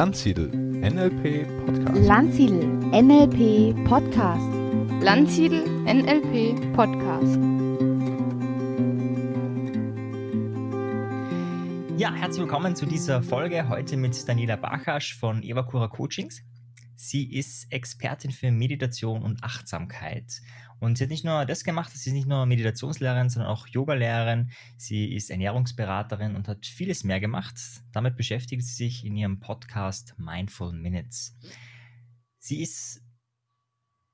Landsiedel NLP Podcast. Landsiedel NLP Podcast. Landsiedel NLP Podcast. Ja, herzlich willkommen zu dieser Folge heute mit Daniela Bachasch von Evakura Coachings. Sie ist Expertin für Meditation und Achtsamkeit. Und sie hat nicht nur das gemacht, sie ist nicht nur Meditationslehrerin, sondern auch Yogalehrerin. Sie ist Ernährungsberaterin und hat vieles mehr gemacht. Damit beschäftigt sie sich in ihrem Podcast Mindful Minutes. Sie ist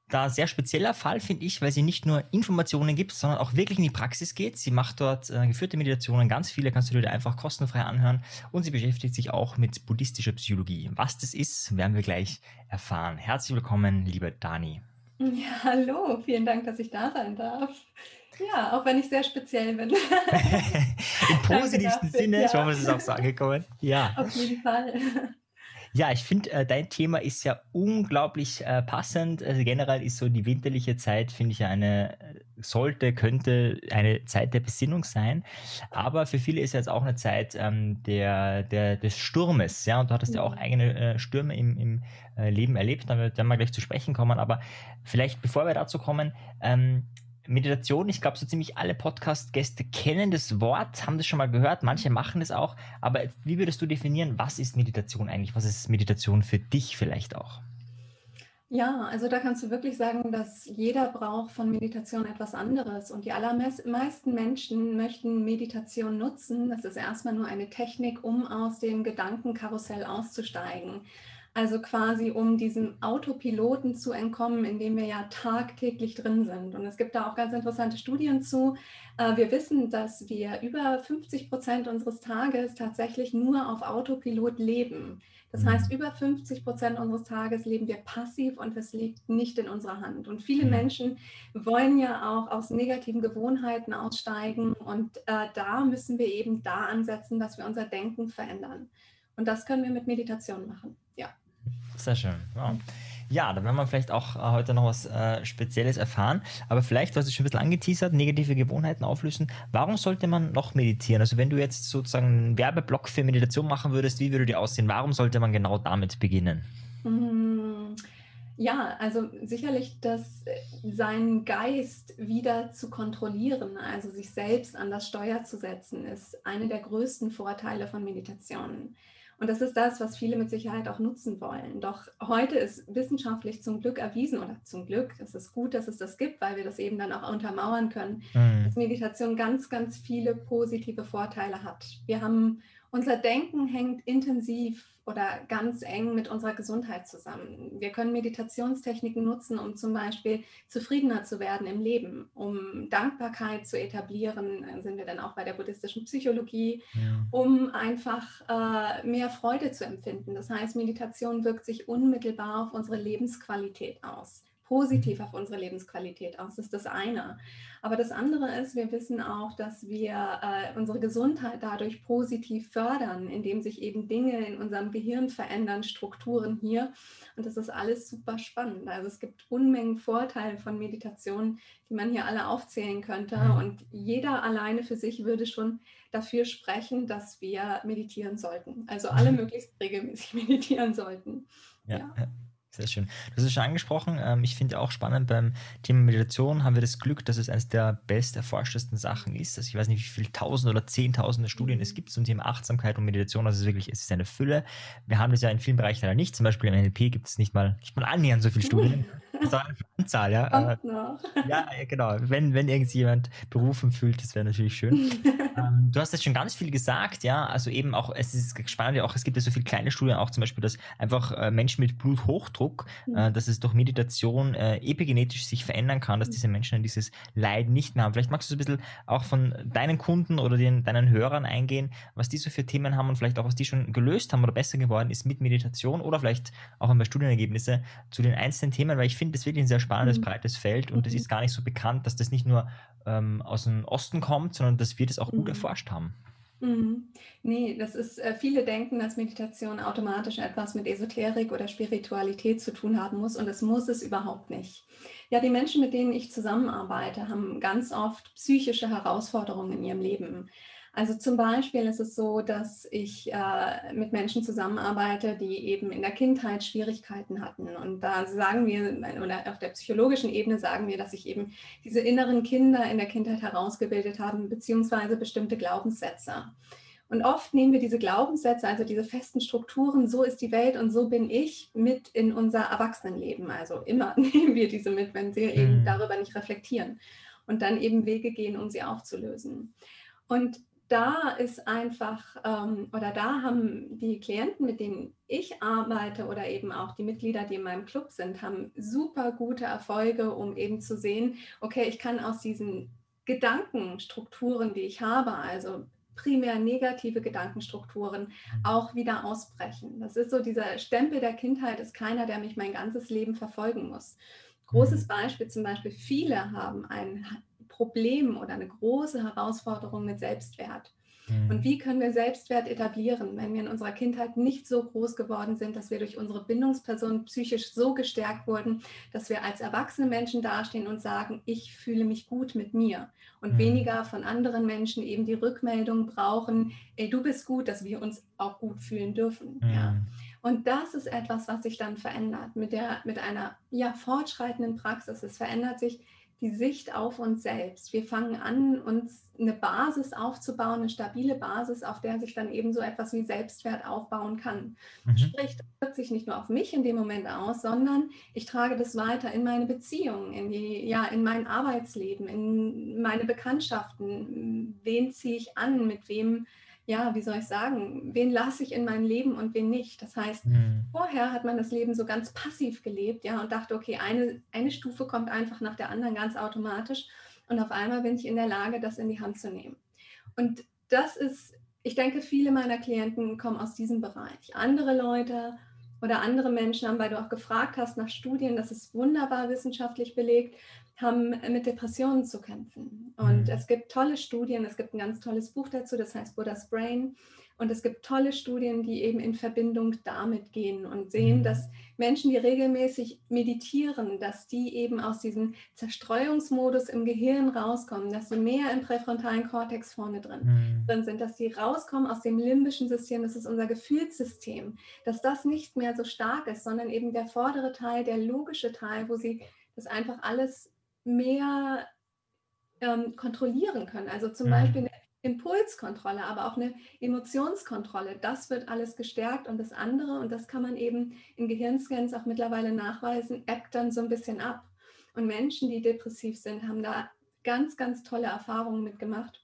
da sehr spezieller Fall, finde ich, weil sie nicht nur Informationen gibt, sondern auch wirklich in die Praxis geht. Sie macht dort äh, geführte Meditationen, ganz viele kannst du dir einfach kostenfrei anhören. Und sie beschäftigt sich auch mit buddhistischer Psychologie. Was das ist, werden wir gleich erfahren. Herzlich willkommen, liebe Dani. Ja, hallo, vielen Dank, dass ich da sein darf. Ja, auch wenn ich sehr speziell bin. Im positivsten Sinne, ja. ich hoffe, es ist auch so angekommen. Ja. Auf jeden Fall. Ja, ich finde, äh, dein Thema ist ja unglaublich äh, passend. Also generell ist so die winterliche Zeit, finde ich, eine, äh, sollte, könnte eine Zeit der Besinnung sein. Aber für viele ist ja jetzt auch eine Zeit ähm, der, der, des Sturmes. Ja, und du hattest ja, auch mhm. eigene äh, Stürme im, im äh, Leben erlebt. Da werden wir gleich zu sprechen kommen. Aber vielleicht, bevor wir dazu kommen, ähm, Meditation, ich glaube, so ziemlich alle Podcast-Gäste kennen das Wort, haben das schon mal gehört, manche machen es auch. Aber wie würdest du definieren, was ist Meditation eigentlich? Was ist Meditation für dich vielleicht auch? Ja, also da kannst du wirklich sagen, dass jeder braucht von Meditation etwas anderes. Und die allermeisten Menschen möchten Meditation nutzen. Das ist erstmal nur eine Technik, um aus dem Gedankenkarussell auszusteigen. Also quasi, um diesem Autopiloten zu entkommen, in dem wir ja tagtäglich drin sind. Und es gibt da auch ganz interessante Studien zu. Äh, wir wissen, dass wir über 50 Prozent unseres Tages tatsächlich nur auf Autopilot leben. Das mhm. heißt, über 50 Prozent unseres Tages leben wir passiv und es liegt nicht in unserer Hand. Und viele mhm. Menschen wollen ja auch aus negativen Gewohnheiten aussteigen. Und äh, da müssen wir eben da ansetzen, dass wir unser Denken verändern. Und das können wir mit Meditation machen. Ja. Sehr schön. Wow. Ja, da werden wir vielleicht auch äh, heute noch was äh, Spezielles erfahren. Aber vielleicht, du hast es schon ein bisschen angeteasert, negative Gewohnheiten auflösen. Warum sollte man noch meditieren? Also wenn du jetzt sozusagen einen Werbeblock für Meditation machen würdest, wie würde die aussehen? Warum sollte man genau damit beginnen? Mm, ja, also sicherlich das äh, seinen Geist wieder zu kontrollieren, also sich selbst an das Steuer zu setzen, ist eine der größten Vorteile von Meditationen. Und das ist das, was viele mit Sicherheit auch nutzen wollen. Doch heute ist wissenschaftlich zum Glück erwiesen, oder zum Glück, es ist gut, dass es das gibt, weil wir das eben dann auch untermauern können, mhm. dass Meditation ganz, ganz viele positive Vorteile hat. Wir haben unser Denken hängt intensiv oder ganz eng mit unserer Gesundheit zusammen. Wir können Meditationstechniken nutzen, um zum Beispiel zufriedener zu werden im Leben, um Dankbarkeit zu etablieren, dann sind wir dann auch bei der buddhistischen Psychologie, ja. um einfach äh, mehr Freude zu empfinden. Das heißt, Meditation wirkt sich unmittelbar auf unsere Lebensqualität aus positiv auf unsere Lebensqualität aus. Das ist das eine. Aber das andere ist, wir wissen auch, dass wir äh, unsere Gesundheit dadurch positiv fördern, indem sich eben Dinge in unserem Gehirn verändern, Strukturen hier. Und das ist alles super spannend. Also es gibt Unmengen Vorteile von Meditation, die man hier alle aufzählen könnte. Mhm. Und jeder alleine für sich würde schon dafür sprechen, dass wir meditieren sollten. Also alle mhm. möglichst regelmäßig meditieren sollten. ja. ja. Sehr schön. Du hast es schon angesprochen. Ähm, ich finde auch spannend, beim Thema Meditation haben wir das Glück, dass es eines der best erforschtesten Sachen ist. Also ich weiß nicht, wie viele tausend oder zehntausende Studien es gibt zum Thema Achtsamkeit und Meditation. Also es ist wirklich, es ist eine Fülle. Wir haben das ja in vielen Bereichen leider nicht. Zum Beispiel im NLP gibt es nicht mal, nicht mal annähernd so viele Studien. Das ist eine Anzahl, ja. Kommt noch. Ja, genau. Wenn, wenn irgendjemand berufen fühlt, das wäre natürlich schön. ähm, du hast jetzt schon ganz viel gesagt, ja. Also eben auch, es ist spannend, ja auch, es gibt ja so viele kleine Studien, auch zum Beispiel, dass einfach äh, Menschen mit Bluthochdruck, mhm. äh, dass es durch Meditation äh, epigenetisch sich verändern kann, dass mhm. diese Menschen dieses Leiden nicht mehr haben. Vielleicht magst du so ein bisschen auch von deinen Kunden oder den, deinen Hörern eingehen, was die so für Themen haben und vielleicht auch, was die schon gelöst haben oder besser geworden ist mit Meditation oder vielleicht auch ein paar Studienergebnisse zu den einzelnen Themen, weil ich finde, das wirklich ein sehr spannendes, mhm. breites Feld und es mhm. ist gar nicht so bekannt, dass das nicht nur ähm, aus dem Osten kommt, sondern dass wir das auch gut mhm. erforscht haben. Mhm. Nee, das ist, äh, viele denken, dass Meditation automatisch etwas mit Esoterik oder Spiritualität zu tun haben muss und das muss es überhaupt nicht. Ja, die Menschen, mit denen ich zusammenarbeite, haben ganz oft psychische Herausforderungen in ihrem Leben. Also zum Beispiel ist es so, dass ich äh, mit Menschen zusammenarbeite, die eben in der Kindheit Schwierigkeiten hatten. Und da sagen wir, oder auf der psychologischen Ebene sagen wir, dass sich eben diese inneren Kinder in der Kindheit herausgebildet haben, beziehungsweise bestimmte Glaubenssätze. Und oft nehmen wir diese Glaubenssätze, also diese festen Strukturen, so ist die Welt und so bin ich, mit in unser Erwachsenenleben. Also immer nehmen wir diese mit, wenn sie mhm. eben darüber nicht reflektieren und dann eben Wege gehen, um sie aufzulösen. Und da ist einfach, ähm, oder da haben die Klienten, mit denen ich arbeite oder eben auch die Mitglieder, die in meinem Club sind, haben super gute Erfolge, um eben zu sehen, okay, ich kann aus diesen Gedankenstrukturen, die ich habe, also primär negative Gedankenstrukturen auch wieder ausbrechen. Das ist so dieser Stempel der Kindheit ist keiner, der mich mein ganzes Leben verfolgen muss. Großes mhm. Beispiel zum Beispiel, viele haben ein Problem oder eine große Herausforderung mit Selbstwert. Mhm. Und wie können wir Selbstwert etablieren, wenn wir in unserer Kindheit nicht so groß geworden sind, dass wir durch unsere Bindungsperson psychisch so gestärkt wurden, dass wir als erwachsene Menschen dastehen und sagen, ich fühle mich gut mit mir und mhm. weniger von anderen Menschen eben die Rückmeldung brauchen, ey, du bist gut, dass wir uns auch gut fühlen dürfen. Mhm. Ja. Und das ist etwas, was sich dann verändert mit, der, mit einer ja, fortschreitenden Praxis. Es verändert sich die Sicht auf uns selbst. Wir fangen an, uns eine Basis aufzubauen, eine stabile Basis, auf der sich dann eben so etwas wie Selbstwert aufbauen kann. Mhm. Sprich, das wirkt sich nicht nur auf mich in dem Moment aus, sondern ich trage das weiter in meine Beziehungen, in die, ja, in mein Arbeitsleben, in meine Bekanntschaften. Wen ziehe ich an, mit wem ja, wie soll ich sagen, wen lasse ich in mein Leben und wen nicht. Das heißt, mhm. vorher hat man das Leben so ganz passiv gelebt, ja, und dachte, okay, eine, eine Stufe kommt einfach nach der anderen ganz automatisch und auf einmal bin ich in der Lage, das in die Hand zu nehmen. Und das ist, ich denke, viele meiner Klienten kommen aus diesem Bereich. Andere Leute oder andere Menschen haben, weil du auch gefragt hast nach Studien, das ist wunderbar wissenschaftlich belegt, haben mit Depressionen zu kämpfen. Und mhm. es gibt tolle Studien, es gibt ein ganz tolles Buch dazu, das heißt Buddha's Brain. Und es gibt tolle Studien, die eben in Verbindung damit gehen und sehen, mhm. dass Menschen, die regelmäßig meditieren, dass die eben aus diesem Zerstreuungsmodus im Gehirn rauskommen, dass sie mehr im präfrontalen Kortex vorne drin, mhm. drin sind, dass sie rauskommen aus dem limbischen System, das ist unser Gefühlssystem, dass das nicht mehr so stark ist, sondern eben der vordere Teil, der logische Teil, wo sie das einfach alles mehr ähm, kontrollieren können. Also zum mhm. Beispiel eine Impulskontrolle, aber auch eine Emotionskontrolle. Das wird alles gestärkt und das andere, und das kann man eben in Gehirnscans auch mittlerweile nachweisen, ebbt dann so ein bisschen ab. Und Menschen, die depressiv sind, haben da ganz, ganz tolle Erfahrungen mitgemacht.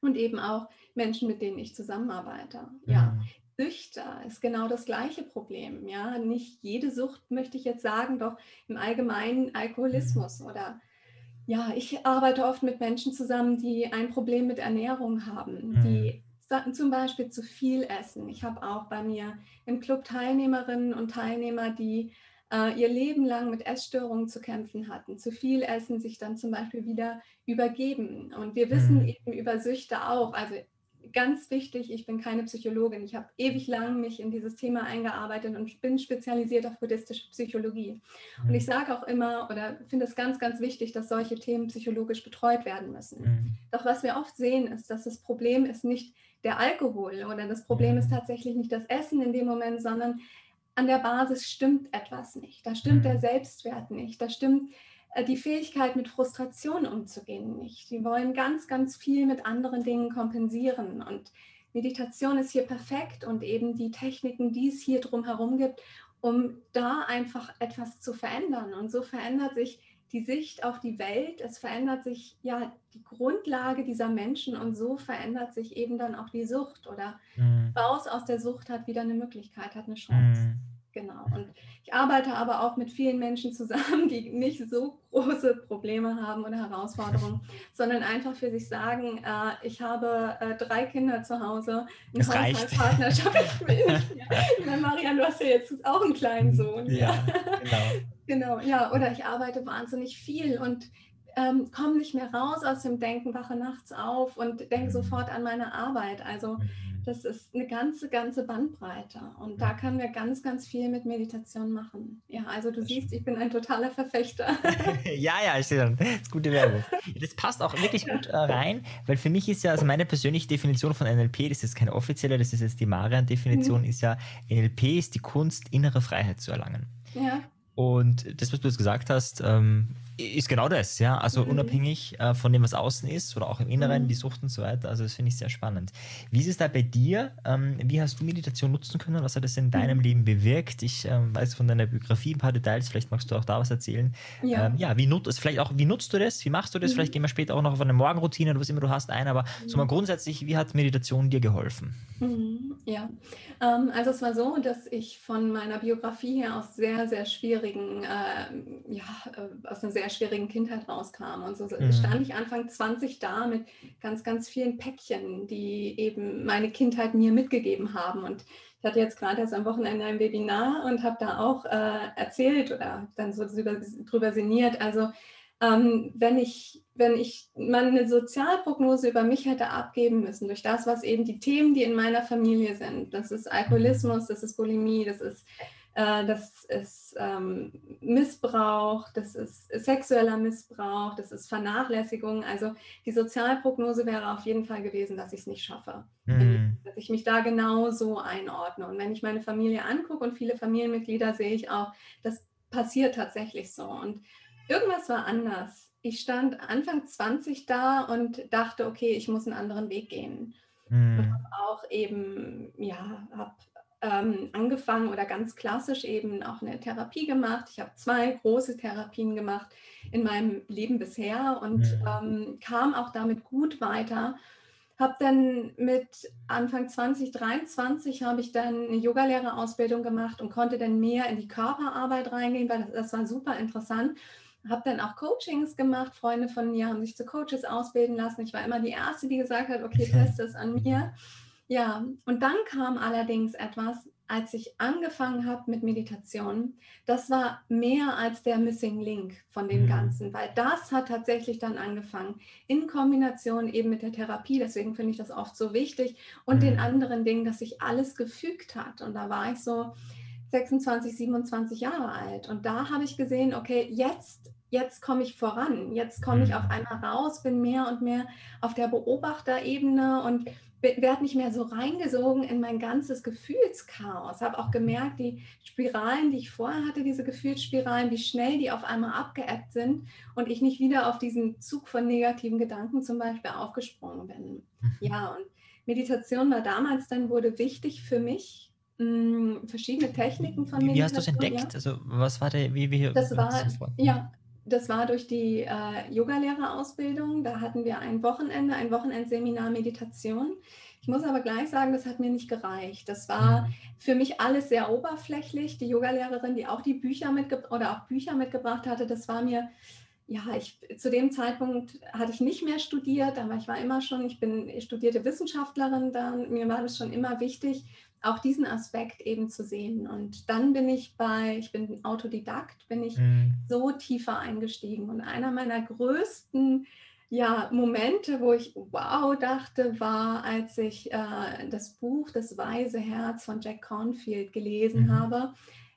Und eben auch Menschen, mit denen ich zusammenarbeite. Ja, mhm. Süchte ist genau das gleiche Problem. Ja, nicht jede Sucht möchte ich jetzt sagen, doch im Allgemeinen Alkoholismus mhm. oder ja, ich arbeite oft mit Menschen zusammen, die ein Problem mit Ernährung haben, mhm. die zum Beispiel zu viel essen. Ich habe auch bei mir im Club Teilnehmerinnen und Teilnehmer, die äh, ihr Leben lang mit Essstörungen zu kämpfen hatten. Zu viel essen, sich dann zum Beispiel wieder übergeben. Und wir wissen mhm. eben über Süchte auch, also ganz wichtig, ich bin keine Psychologin. Ich habe ewig lang mich in dieses Thema eingearbeitet und bin spezialisiert auf buddhistische Psychologie. Und ich mhm. sage auch immer oder finde es ganz, ganz wichtig, dass solche Themen psychologisch betreut werden müssen. Mhm. Doch was wir oft sehen, ist, dass das Problem ist nicht der Alkohol oder das Problem ist tatsächlich nicht das Essen in dem Moment, sondern an der Basis stimmt etwas nicht. Da stimmt der mhm. Selbstwert nicht. Da stimmt die Fähigkeit, mit Frustration umzugehen nicht. Die wollen ganz, ganz viel mit anderen Dingen kompensieren. Und Meditation ist hier perfekt und eben die Techniken, die es hier drumherum gibt, um da einfach etwas zu verändern. Und so verändert sich die Sicht auf die Welt, es verändert sich ja die Grundlage dieser Menschen und so verändert sich eben dann auch die Sucht oder mhm. raus aus der Sucht hat wieder eine Möglichkeit, hat eine Chance. Mhm. Genau. Und ich arbeite aber auch mit vielen Menschen zusammen, die nicht so große Probleme haben oder Herausforderungen, sondern einfach für sich sagen, äh, ich habe äh, drei Kinder zu Hause, einen Haushaltspartner schaffe ich will nicht mehr. Marian, du hast ja jetzt auch einen kleinen Sohn. Ja, genau. genau, ja. Oder ich arbeite wahnsinnig viel und ähm, komme nicht mehr raus aus dem Denken, wache nachts auf und denke Mhm. sofort an meine Arbeit. Also Mhm. das ist eine ganze, ganze Bandbreite. Und da können wir ganz, ganz viel mit Meditation machen. Ja, also du siehst, ich bin ein totaler Verfechter. ja, ja, ich sehe dann. Das ist gute Werbung. Das passt auch wirklich gut äh, rein, weil für mich ist ja, also meine persönliche Definition von NLP, das ist keine offizielle, das ist jetzt die Marian-Definition, ist ja, NLP ist die Kunst, innere Freiheit zu erlangen. ja. Und das, was du jetzt gesagt hast, ähm, ist genau das, ja. Also Mhm. unabhängig äh, von dem, was außen ist oder auch im Inneren, Mhm. die Sucht und so weiter. Also das finde ich sehr spannend. Wie ist es da bei dir? Ähm, wie hast du Meditation nutzen können? Was hat das in deinem Mhm. Leben bewirkt? Ich ähm, weiß von deiner Biografie ein paar Details, vielleicht magst du auch da was erzählen. Ja. Ähm, ja, wie nutzt also vielleicht auch, wie nutzt du das? Wie machst du das? Mhm. Vielleicht gehen wir später auch noch auf eine Morgenroutine oder was immer du hast ein, aber so mal Mhm. grundsätzlich, wie hat Meditation dir geholfen? Mhm, Ja, ähm, also es war so, dass ich von meiner Biografie her aus sehr, sehr schwierigen, äh, ja, äh, aus einer sehr schwierigen Kindheit rauskam. Und so Mhm. stand ich Anfang 20 da mit ganz, ganz vielen Päckchen, die eben meine Kindheit mir mitgegeben haben. Und ich hatte jetzt gerade erst am Wochenende ein Webinar und habe da auch äh, erzählt oder dann so drüber, drüber sinniert. Also ähm, wenn ich, wenn ich mal eine Sozialprognose über mich hätte abgeben müssen, durch das, was eben die Themen, die in meiner Familie sind, das ist Alkoholismus, das ist Bulimie, das ist, das ist ähm, Missbrauch, das ist sexueller Missbrauch, das ist Vernachlässigung. Also die Sozialprognose wäre auf jeden Fall gewesen, dass ich es nicht schaffe, Mhm. dass ich mich da genau so einordne. Und wenn ich meine Familie angucke und viele Familienmitglieder, sehe ich auch, das passiert tatsächlich so. Und irgendwas war anders. Ich stand Anfang 20 da und dachte, okay, ich muss einen anderen Weg gehen. Mhm. Auch eben, ja, habe ähm, angefangen oder ganz klassisch eben auch eine Therapie gemacht. Ich habe zwei große Therapien gemacht in meinem Leben bisher und Mhm. ähm, kam auch damit gut weiter. Habe dann mit Anfang 2023 habe ich dann eine Yogalehrerausbildung gemacht und konnte dann mehr in die Körperarbeit reingehen, weil das, das war super interessant. Habe dann auch Coachings gemacht. Freunde von mir haben sich zu Coaches ausbilden lassen. Ich war immer die Erste, die gesagt hat, okay, teste es an mir. Ja, und dann kam allerdings etwas, als ich angefangen habe mit Meditation, das war mehr als der Missing Link von dem Mhm. Ganzen, weil das hat tatsächlich dann angefangen in Kombination eben mit der Therapie. Deswegen finde ich das oft so wichtig und den Mhm. anderen Dingen, dass sich alles gefügt hat. Und da war ich so 26, 27 Jahre alt und da habe ich gesehen, okay, jetzt jetzt komme ich voran, jetzt komme ich Mhm. auf einmal raus, bin mehr und mehr auf der Beobachterebene und werde nicht mehr so reingesogen in mein ganzes Gefühlschaos. Habe auch gemerkt, die Spiralen, die ich vorher hatte, diese Gefühlsspiralen, wie schnell die auf einmal abgeebbt sind und ich nicht wieder auf diesen Zug von negativen Gedanken zum Beispiel aufgesprungen bin. Mhm. Ja, und Meditation war damals dann, wurde wichtig für mich. Mh, verschiedene Techniken von Wie, wie Meditation. hast du es entdeckt? Ja. Also was war der, wie, wie Das war, ja, das war durch die äh, Yogalehrerausbildung. Da hatten wir ein Wochenende, ein Wochenendseminar Meditation. Ich muss aber gleich sagen, das hat mir nicht gereicht. Das war Mhm. für mich alles sehr oberflächlich. Die Yogalehrerin, die auch die Bücher mitgebracht oder auch Bücher mitgebracht hatte, das war mir, ja, ich zu dem Zeitpunkt hatte ich nicht mehr studiert, aber ich war immer schon, ich bin studierte Wissenschaftlerin, dann mir war das schon immer wichtig, auch diesen Aspekt eben zu sehen. Und dann bin ich bei, ich bin Autodidakt, bin ich Mhm. so tiefer eingestiegen. Und einer meiner größten ja, Momente, wo ich wow dachte, war, als ich äh, das Buch Das Weise Herz von Jack Cornfield gelesen Mhm. habe.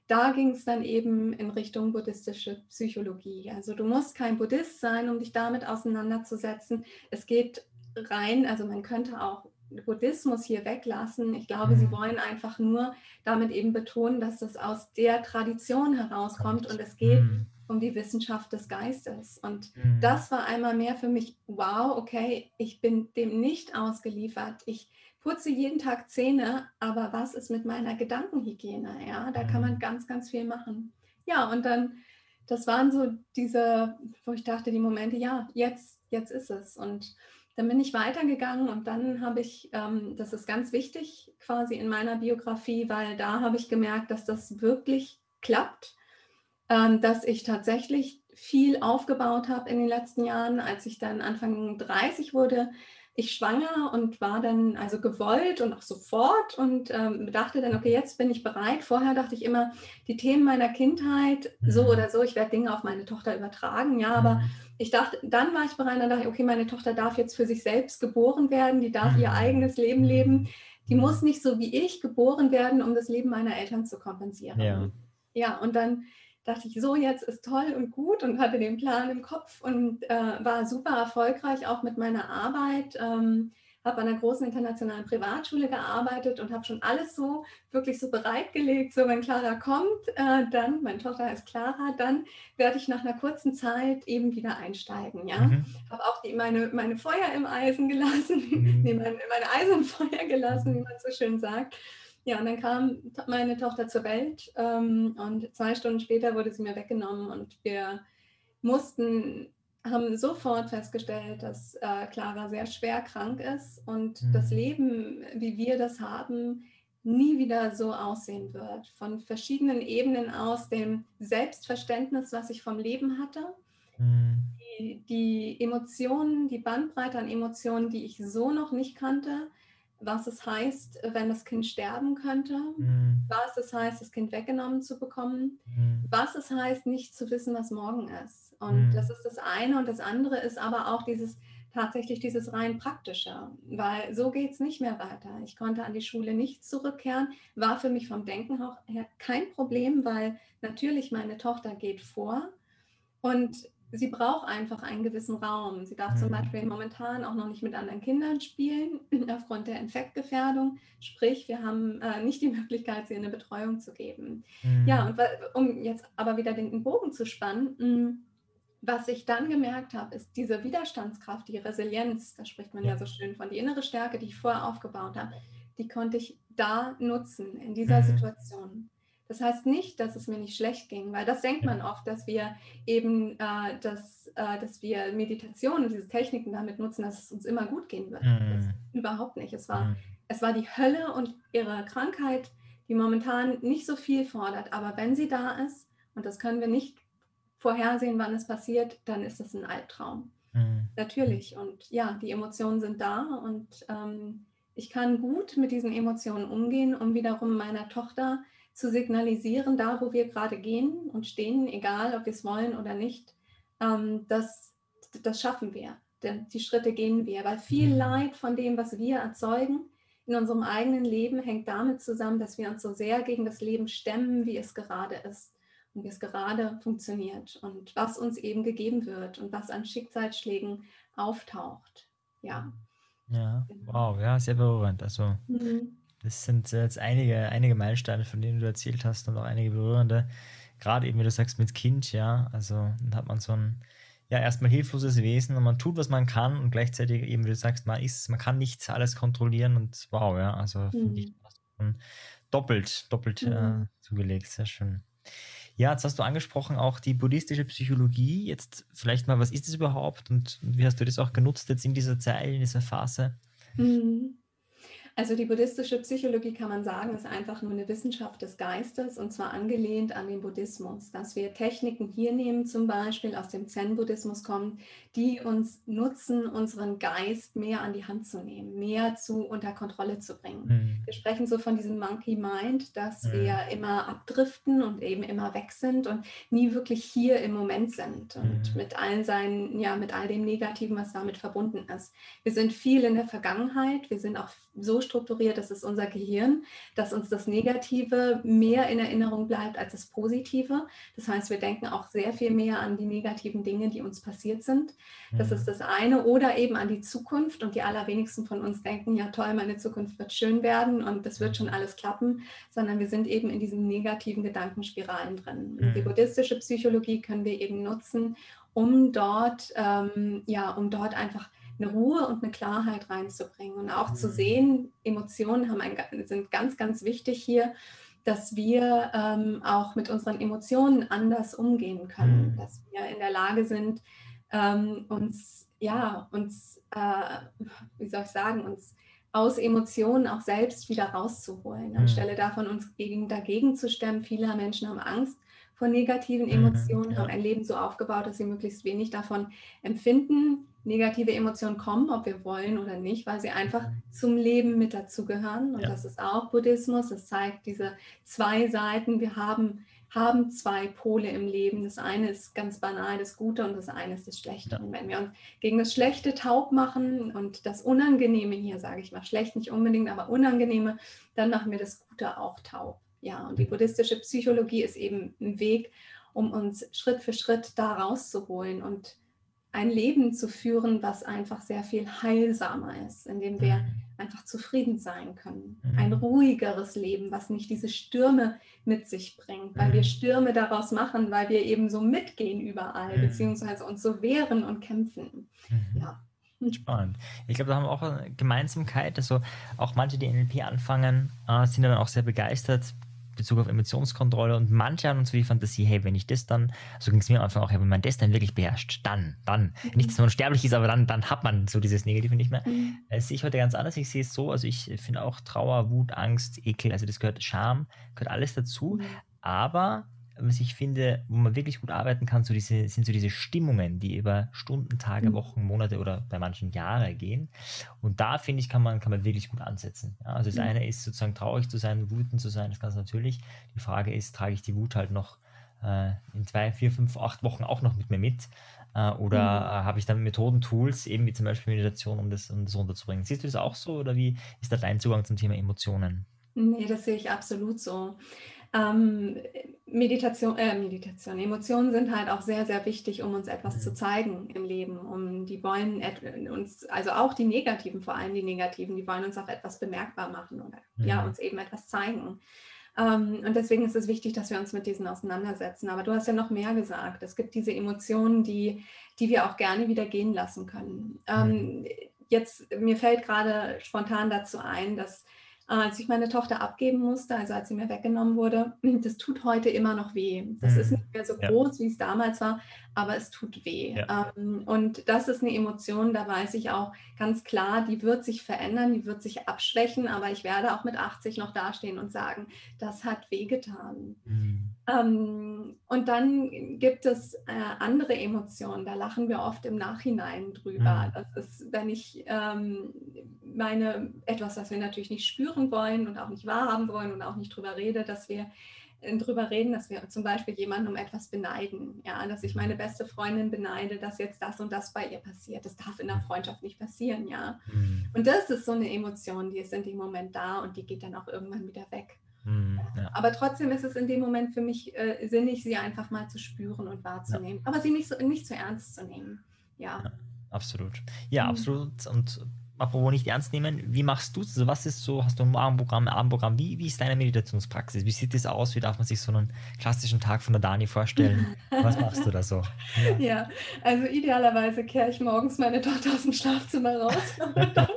Da ging es dann eben in Richtung buddhistische Psychologie. Also du musst kein Buddhist sein, um dich damit auseinanderzusetzen. Es geht rein, also man könnte auch Buddhismus hier weglassen. Ich glaube, sie Mhm. wollen einfach nur damit eben betonen, dass das aus der Tradition herauskommt und es geht Mhm. um die Wissenschaft des Geistes. Und Mhm. das war einmal mehr für mich, wow, okay, ich bin dem nicht ausgeliefert. Ich putze jeden Tag Zähne, aber was ist mit meiner Gedankenhygiene? Ja, da kann man Mhm. ganz, ganz viel machen. Ja, und dann, das waren so diese, wo ich dachte, die Momente, ja, jetzt, jetzt ist es. Und dann bin ich weitergegangen und dann habe ich, ähm, das ist ganz wichtig quasi in meiner Biografie, weil da habe ich gemerkt, dass das wirklich klappt ähm, dass ich tatsächlich viel aufgebaut habe in den letzten Jahren. Als ich dann Anfang 30 wurde, ich schwanger und war dann also gewollt und auch sofort und ähm, dachte dann, okay, jetzt bin ich bereit. Vorher dachte ich immer, die Themen meiner Kindheit, so Mhm. oder so, ich werde Dinge auf meine Tochter übertragen, ja, aber Mhm. ich dachte, dann war ich bereit, dann dachte ich, okay, meine Tochter darf jetzt für sich selbst geboren werden, die darf ihr Mhm. eigenes Leben leben, die muss nicht so wie ich geboren werden, um das Leben meiner Eltern zu kompensieren. Ja. Ja, und dann dachte ich, so jetzt ist toll und gut und hatte den Plan im Kopf und äh, war super erfolgreich auch mit meiner Arbeit. Ähm, habe an einer großen internationalen Privatschule gearbeitet und habe schon alles so wirklich so bereitgelegt. So, wenn Clara kommt, äh, dann, meine Tochter heißt Clara, dann werde ich nach einer kurzen Zeit eben wieder einsteigen. Ja, Mhm. habe auch die, meine, meine Feuer im Eisen gelassen, Mhm. nee, meine, meine Eisen im Feuer gelassen, wie man so schön sagt. Ja, und dann kam meine Tochter zur Welt ähm, und zwei Stunden später wurde sie mir weggenommen und wir mussten, haben sofort festgestellt, dass äh, Clara sehr schwer krank ist und Mhm. das Leben, wie wir das haben, nie wieder so aussehen wird. Von verschiedenen Ebenen aus, dem Selbstverständnis, was ich vom Leben hatte, Mhm. die, die Emotionen, die Bandbreite an Emotionen, die ich so noch nicht kannte, was es heißt, wenn das Kind sterben könnte, Mhm. was es heißt, das Kind weggenommen zu bekommen, Mhm. was es heißt, nicht zu wissen, was morgen ist. Und Mhm. das ist das eine. Und das andere ist aber auch dieses tatsächlich dieses rein praktische, weil so geht es nicht mehr weiter. Ich konnte an die Schule nicht zurückkehren, war für mich vom Denken her kein Problem, weil natürlich meine Tochter geht vor und sie braucht einfach einen gewissen Raum. Sie darf zum Mhm. Beispiel momentan auch noch nicht mit anderen Kindern spielen, aufgrund der Infektgefährdung. Sprich, wir haben äh, nicht die Möglichkeit, sie eine Betreuung zu geben. Mhm. Ja, und um jetzt aber wieder den Bogen zu spannen, mh, was ich dann gemerkt habe, ist diese Widerstandskraft, die Resilienz, da spricht man ja. Ja. so schön von, die innere Stärke, die ich vorher aufgebaut habe, die konnte ich da nutzen, in dieser Mhm. Situation. Das heißt nicht, dass es mir nicht schlecht ging, weil das denkt man oft, dass wir eben, äh, dass, äh, dass wir Meditation und diese Techniken damit nutzen, dass es uns immer gut gehen wird. Das Mhm. überhaupt nicht. Es war Mhm. es war die Hölle und ihre Krankheit, die momentan nicht so viel fordert. Aber wenn sie da ist, und das können wir nicht vorhersehen, wann es passiert, dann ist es ein Albtraum. Mhm. Natürlich. Und ja, die Emotionen sind da und ähm, ich kann gut mit diesen Emotionen umgehen, um wiederum meiner Tochter zu signalisieren, da wo wir gerade gehen und stehen, egal ob wir es wollen oder nicht, ähm, das, das schaffen wir. Denn die Schritte gehen wir, weil viel Mhm. Leid von dem, was wir erzeugen in unserem eigenen Leben, hängt damit zusammen, dass wir uns so sehr gegen das Leben stemmen, wie es gerade ist und wie es gerade funktioniert und was uns eben gegeben wird und was an Schicksalsschlägen auftaucht. Ja. Ja, Genau. wow, ja, sehr berührend. Also, Mhm. Das sind jetzt einige, einige Meilensteine, von denen du erzählt hast und auch einige berührende. Gerade eben, wie du sagst, mit Kind, ja. Also, dann hat man so ein, ja, erstmal hilfloses Wesen und man tut, was man kann und gleichzeitig eben, wie du sagst, man ist, man kann nicht alles kontrollieren und wow, ja. Also, finde ich, Mhm. hast du schon doppelt, doppelt äh, Mhm. zugelegt. Sehr schön. Ja, jetzt hast du angesprochen auch die buddhistische Psychologie. Jetzt vielleicht mal, was ist das überhaupt und wie hast du das auch genutzt jetzt in dieser Zeit, in dieser Phase? Mhm. Also die buddhistische Psychologie kann man sagen, ist einfach nur eine Wissenschaft des Geistes und zwar angelehnt an den Buddhismus, dass wir Techniken hier nehmen, zum Beispiel aus dem Zen-Buddhismus kommen, die uns nutzen, unseren Geist mehr an die Hand zu nehmen, mehr zu unter Kontrolle zu bringen. Mhm. Wir sprechen so von diesem Monkey Mind, dass Mhm. wir immer abdriften und eben immer weg sind und nie wirklich hier im Moment sind und Mhm. mit all seinen, ja, mit all dem Negativen, was damit verbunden ist. Wir sind viel in der Vergangenheit, wir sind auch so strukturiert, das ist unser Gehirn, dass uns das Negative mehr in Erinnerung bleibt als das Positive. Das heißt, wir denken auch sehr viel mehr an die negativen Dinge, die uns passiert sind. Das Mhm. ist das eine. Oder eben an die Zukunft. Und die allerwenigsten von uns denken, ja toll, meine Zukunft wird schön werden und das wird schon alles klappen, sondern wir sind eben in diesen negativen Gedankenspiralen drin. Und die Mhm. buddhistische Psychologie können wir eben nutzen, um dort, ähm, ja, um dort einfach eine Ruhe und eine Klarheit reinzubringen und auch zu Mhm. sehen, Emotionen haben ein, sind ganz, ganz wichtig hier, dass wir ähm, auch mit unseren Emotionen anders umgehen können, Mhm. dass wir in der Lage sind, ähm, uns, ja, uns, äh, wie soll ich sagen, uns aus Emotionen auch selbst wieder rauszuholen, Mhm. anstelle davon uns gegen, dagegen zu stemmen. Viele Menschen haben Angst vor negativen Emotionen, haben ein Leben so aufgebaut, dass sie möglichst wenig davon empfinden. Negative Emotionen kommen, ob wir wollen oder nicht, weil sie einfach zum Leben mit dazugehören. Und Ja. das ist auch Buddhismus. Es zeigt diese zwei Seiten. Wir haben, haben zwei Pole im Leben. Das eine ist ganz banal das Gute und das eine ist das Schlechte. Ja. Und wenn wir uns gegen das Schlechte taub machen und das Unangenehme hier, sage ich mal, schlecht nicht unbedingt, aber Unangenehme, dann machen wir das Gute auch taub. Ja, und die buddhistische Psychologie ist eben ein Weg, um uns Schritt für Schritt da rauszuholen und ein Leben zu führen, was einfach sehr viel heilsamer ist, in dem wir einfach zufrieden sein können. Mhm. Ein ruhigeres Leben, was nicht diese Stürme mit sich bringt, weil Mhm. wir Stürme daraus machen, weil wir eben so mitgehen überall, Mhm. beziehungsweise uns so wehren und kämpfen. Mhm. Ja. Spannend. Ich glaube, da haben wir auch eine Gemeinsamkeit. Also auch manche, die NLP anfangen, äh, sind dann auch sehr begeistert Bezug auf Emotionskontrolle und manche haben uns so die Fantasie, hey, wenn ich das dann, so ging es mir am Anfang auch, wenn man das dann wirklich beherrscht, dann, dann. Mhm. Nicht, dass man unsterblich ist, aber dann, dann hat man so dieses Negative nicht mehr. Mhm. Das sehe ich heute ganz anders. Ich sehe es so, also ich finde auch Trauer, Wut, Angst, Ekel, also das gehört Scham, gehört alles dazu. Mhm. Aber was ich finde, wo man wirklich gut arbeiten kann, so diese, sind so diese Stimmungen, die über Stunden, Tage, Mhm. Wochen, Monate oder bei manchen Jahre gehen. Und da finde ich, kann man, kann man wirklich gut ansetzen. Ja, also das Mhm. eine ist sozusagen traurig zu sein, wütend zu sein, das ist ganz natürlich. Die Frage ist, trage ich die Wut halt noch äh, in zwei, vier, fünf, acht Wochen auch noch mit mir mit? Äh, oder Mhm. äh, habe ich dann Methoden, Tools, eben wie zum Beispiel Meditation, um das, um das runterzubringen? Siehst du das auch so oder wie ist da dein Zugang zum Thema Emotionen? Nee, das sehe ich absolut so. Ähm, Meditation, äh, Meditation, Emotionen sind halt auch sehr, sehr wichtig, um uns etwas Mhm. zu zeigen im Leben. Um die wollen uns, also auch die negativen, vor allem die negativen, die wollen uns auch etwas bemerkbar machen oder ja, Mhm. uns eben etwas zeigen. Ähm, und deswegen ist es wichtig, dass wir uns mit diesen auseinandersetzen. Aber du hast ja noch mehr gesagt. Es gibt diese Emotionen, die, die wir auch gerne wieder gehen lassen können. Ähm, jetzt, mir fällt gerade spontan dazu ein, dass als ich meine Tochter abgeben musste, also als sie mir weggenommen wurde, das tut heute immer noch weh. Das Mhm. ist nicht mehr so Ja. groß, wie es damals war, aber es tut weh. Ja. Ähm, und das ist eine Emotion, da weiß ich auch ganz klar, die wird sich verändern, die wird sich abschwächen, aber ich werde auch mit 80 noch dastehen und sagen, das hat wehgetan. Mhm. Ähm, und dann gibt es äh, andere Emotionen, da lachen wir oft im Nachhinein drüber. Mhm. Das ist, wenn ich ähm, meine, etwas, was wir natürlich nicht spüren wollen und auch nicht wahrhaben wollen und auch nicht drüber rede, dass wir äh, drüber reden, dass wir zum Beispiel jemanden um etwas beneiden. Ja, dass ich meine beste Freundin beneide, dass jetzt das und das bei ihr passiert. Das darf in der Freundschaft nicht passieren, ja. Mhm. Und das ist so eine Emotion, die ist in dem Moment da und die geht dann auch irgendwann wieder weg. Mhm. Ja. Aber trotzdem ist es in dem Moment für mich äh, sinnig, sie einfach mal zu spüren und wahrzunehmen. Aber sie nicht, so, nicht zu ernst zu nehmen. Ja. Ja. Absolut. Ja, Mhm. absolut. Und apropos nicht ernst nehmen, wie machst du es? Also was ist so, hast du ein Morgenprogramm, ein Abendprogramm? Wie, wie ist deine Meditationspraxis? Wie sieht das aus? Wie darf man sich so einen klassischen Tag von der Dani vorstellen? Was machst du da so? Ja. Ja, also idealerweise kehre ich morgens meine Tochter aus dem Schlafzimmer raus.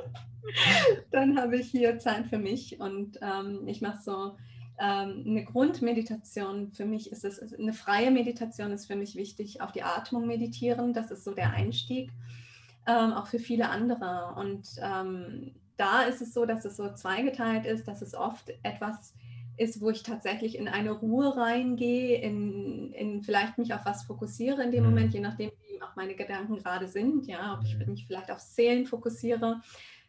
dann habe ich hier Zeit für mich und ähm, ich mache so ähm, eine Grundmeditation. Für mich ist es ist eine freie Meditation, ist für mich wichtig, auf die Atmung meditieren. Das ist so der Einstieg, ähm, auch für viele andere. Und ähm, da ist es so, dass es so zweigeteilt ist, dass es oft etwas ist, wo ich tatsächlich in eine Ruhe reingehe, in, in vielleicht mich auf was fokussiere in dem Mhm. Moment, je nachdem, wie auch meine Gedanken gerade sind, ja, ob ich Mhm. mich vielleicht aufs Zählen fokussiere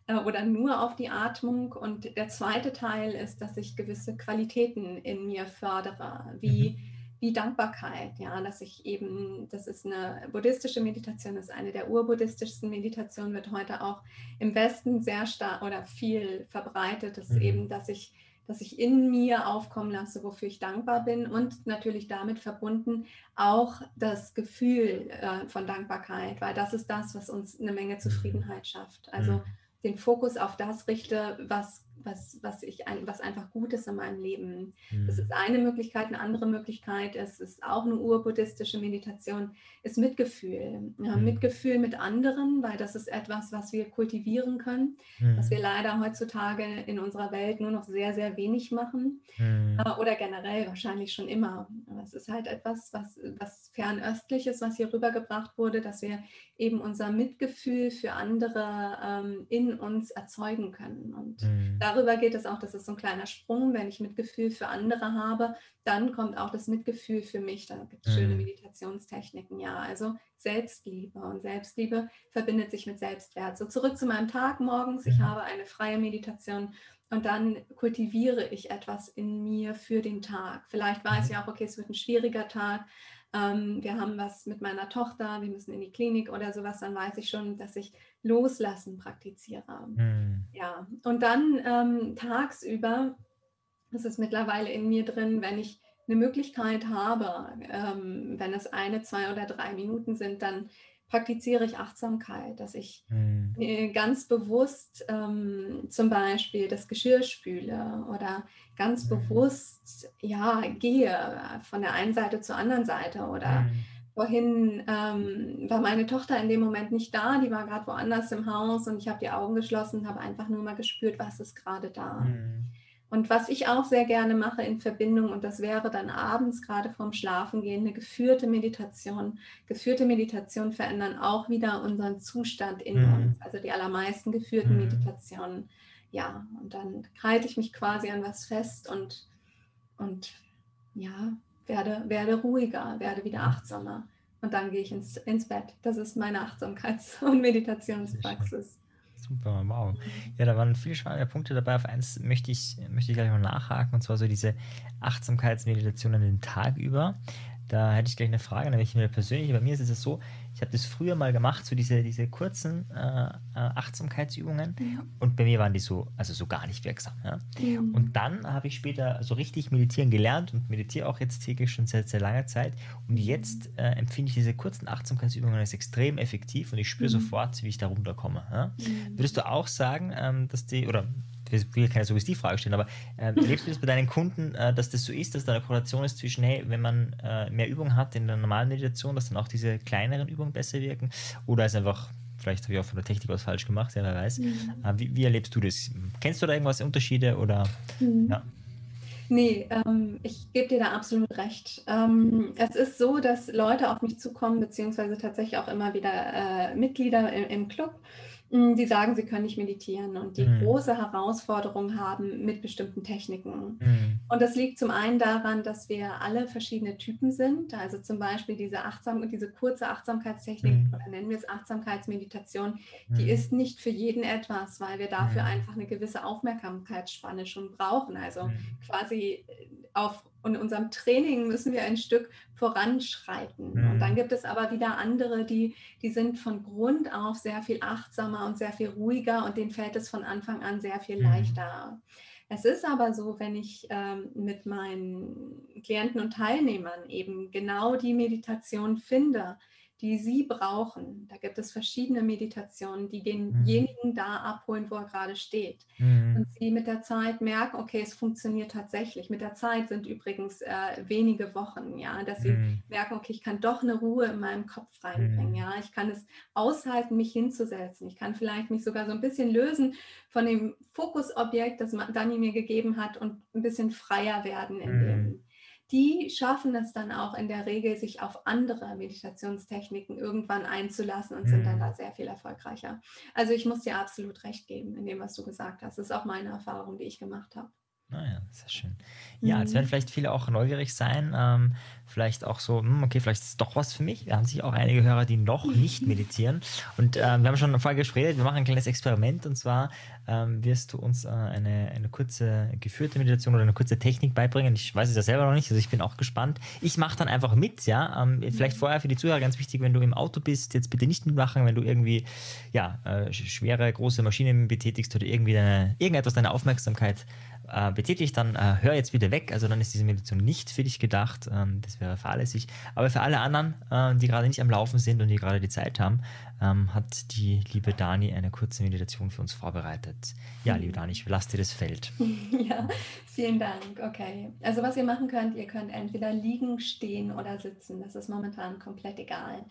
äh, oder nur auf die Atmung. Und der zweite Teil ist, dass ich gewisse Qualitäten in mir fördere, wie, wie Dankbarkeit, ja, dass ich eben, das ist eine buddhistische Meditation, das ist eine der urbuddhistischsten Meditationen, wird heute auch im Westen sehr stark oder viel verbreitet, ist Mhm. eben, dass ich dass ich in mir aufkommen lasse, wofür ich dankbar bin und natürlich damit verbunden auch das Gefühl äh, von Dankbarkeit, weil das ist das, was uns eine Menge Zufriedenheit schafft. Also Mhm. Den Fokus auf das richte, was, was, was, ich ein, was einfach gut ist in meinem Leben. Das ist eine Möglichkeit. Eine andere Möglichkeit ist, ist auch eine urbuddhistische Meditation, ist Mitgefühl. Ja, Mhm. Mitgefühl mit anderen, weil das ist etwas, was wir kultivieren können, Mhm. was wir leider heutzutage in unserer Welt nur noch sehr, sehr wenig machen. Mhm. Äh, Oder generell wahrscheinlich schon immer. Aber es ist halt etwas, was, was fernöstliches, was hier rübergebracht wurde, dass wir eben unser Mitgefühl für andere ähm, in uns erzeugen können. Und Mhm. da darüber geht es auch, das ist so ein kleiner Sprung, wenn ich Mitgefühl für andere habe, dann kommt auch das Mitgefühl für mich. Da gibt es schöne Mhm. Meditationstechniken, ja. Also Selbstliebe und Selbstliebe verbindet sich mit Selbstwert. So zurück zu meinem Tag morgens. Ich Mhm. habe eine freie Meditation und dann kultiviere ich etwas in mir für den Tag. Vielleicht weiß Mhm. ich auch, okay, es wird ein schwieriger Tag. Ähm, wir haben was mit meiner Tochter, wir müssen in die Klinik oder sowas, dann weiß ich schon, dass ich Loslassen praktiziere. Mhm. Ja, und dann ähm, tagsüber, das ist mittlerweile in mir drin, wenn ich eine Möglichkeit habe, ähm, wenn es eine, zwei oder drei Minuten sind, dann praktiziere ich Achtsamkeit, dass ich Mhm. äh, ganz bewusst ähm, zum Beispiel das Geschirr spüle oder ganz Mhm. bewusst ja gehe von der einen Seite zur anderen Seite oder Mhm. Vorhin ähm, war meine Tochter in dem Moment nicht da, die war gerade woanders im Haus und ich habe die Augen geschlossen und habe einfach nur mal gespürt, was ist gerade da. Mhm. Und was ich auch sehr gerne mache in Verbindung, und das wäre dann abends gerade vorm Schlafengehen, eine geführte Meditation. Geführte Meditationen verändern auch wieder unseren Zustand in Mhm. uns. Also die allermeisten geführten Mhm. Meditationen. Ja, und dann halte ich mich quasi an was fest und, und ja, werde, werde ruhiger, werde wieder achtsamer. Und dann gehe ich ins, ins Bett. Das ist meine Achtsamkeits- und Meditationspraxis. Super, wow. Ja, da waren viele spannende Punkte dabei. Auf eins möchte ich, möchte ich gleich mal nachhaken, und zwar so diese Achtsamkeitsmeditation an den Tag über. Da hätte ich gleich eine Frage, nämlich mir persönlich. Bei mir ist es so, ich habe das früher mal gemacht, so diese, diese kurzen äh, äh, Achtsamkeitsübungen. Und bei mir waren die so, also so gar nicht wirksam. Ja? Mhm. Und dann habe ich später so richtig meditieren gelernt und meditiere auch jetzt täglich schon seit sehr langer Zeit. Und jetzt äh, empfinde ich diese kurzen Achtsamkeitsübungen als extrem effektiv und ich spüre Mhm. sofort, wie ich da runterkomme. Ja? Mhm. Würdest du auch sagen, ähm, dass die, oder ich will keine suggestiv Frage stellen, aber ähm, erlebst du das bei deinen Kunden, äh, dass das so ist, dass da eine Korrelation ist zwischen, hey, wenn man äh, mehr Übung hat in der normalen Meditation, dass dann auch diese kleineren Übungen besser wirken? Oder ist einfach, vielleicht habe ich auch von der Technik was falsch gemacht, ja, wer weiß. Mhm. Äh, wie, wie erlebst du das? Kennst du da irgendwas, Unterschiede oder? Mhm. Ja. Nee, ähm, ich gebe dir da absolut recht. Ähm, es ist so, dass Leute auf mich zukommen, beziehungsweise tatsächlich auch immer wieder äh, Mitglieder im, im Club, die sagen, sie können nicht meditieren und die Mhm. große Herausforderung haben mit bestimmten Techniken. Mhm. Und das liegt zum einen daran, dass wir alle verschiedene Typen sind. Also zum Beispiel diese Achtsam diese kurze Achtsamkeitstechnik Mhm. oder nennen wir es Achtsamkeitsmeditation, die Mhm. ist nicht für jeden etwas, weil wir dafür Mhm. einfach eine gewisse Aufmerksamkeitsspanne schon brauchen. Also Mhm. quasi äh, auf in unserem Training müssen wir ein Stück voranschreiten. Mhm. Und dann gibt es aber wieder andere, die, die sind von Grund auf sehr viel achtsamer und sehr viel ruhiger und denen fällt es von Anfang an sehr viel Mhm. leichter. Es ist aber so, wenn ich ähm, mit meinen Klienten und Teilnehmern eben genau die Meditation finde, die sie brauchen. Da gibt es verschiedene Meditationen, die denjenigen da abholen, wo er gerade steht. Mhm. Und sie mit der Zeit merken, okay, es funktioniert tatsächlich. Mit der Zeit sind übrigens äh, wenige Wochen, ja, dass sie Mhm. merken, okay, ich kann doch eine Ruhe in meinem Kopf reinbringen, Mhm. ja, ich kann es aushalten, mich hinzusetzen. Ich kann vielleicht mich sogar so ein bisschen lösen von dem Fokusobjekt, das Dani mir gegeben hat und ein bisschen freier werden in Mhm. dem. Die schaffen es dann auch in der Regel, sich auf andere Meditationstechniken irgendwann einzulassen und sind dann Mhm. da sehr viel erfolgreicher. Also ich muss dir absolut recht geben in dem, was du gesagt hast. Das ist auch meine Erfahrung, die ich gemacht habe. Naja, sehr schön. Ja, jetzt Mhm. werden vielleicht viele auch neugierig sein. Ähm, vielleicht auch so, hm, okay, vielleicht ist es doch was für mich. Wir haben sich auch einige Hörer, die noch nicht meditieren. Und ähm, wir haben schon vorher gesprochen, wir machen ein kleines Experiment. Und zwar ähm, wirst du uns äh, eine, eine kurze geführte Meditation oder eine kurze Technik beibringen. Ich weiß es ja selber noch nicht, also ich bin auch gespannt. Ich mache dann einfach mit, ja. Ähm, vielleicht vorher für die Zuhörer ganz wichtig, wenn du im Auto bist, jetzt bitte nicht mitmachen, wenn du irgendwie, ja, äh, sch- schwere, große Maschinen betätigst oder irgendwie deine, irgendetwas deine Aufmerksamkeit äh, betätigt, dann äh, hör jetzt wieder weg. Also dann ist diese Meditation nicht für dich gedacht. Ähm, das wäre fahrlässig. Aber für alle anderen, äh, die gerade nicht am Laufen sind und die gerade die Zeit haben, ähm, hat die liebe Dani eine kurze Meditation für uns vorbereitet. Ja, liebe Dani, ich überlasse dir das Feld. Ja, vielen Dank. Okay. Also was ihr machen könnt, ihr könnt entweder liegen, stehen oder sitzen. Das ist momentan komplett egal.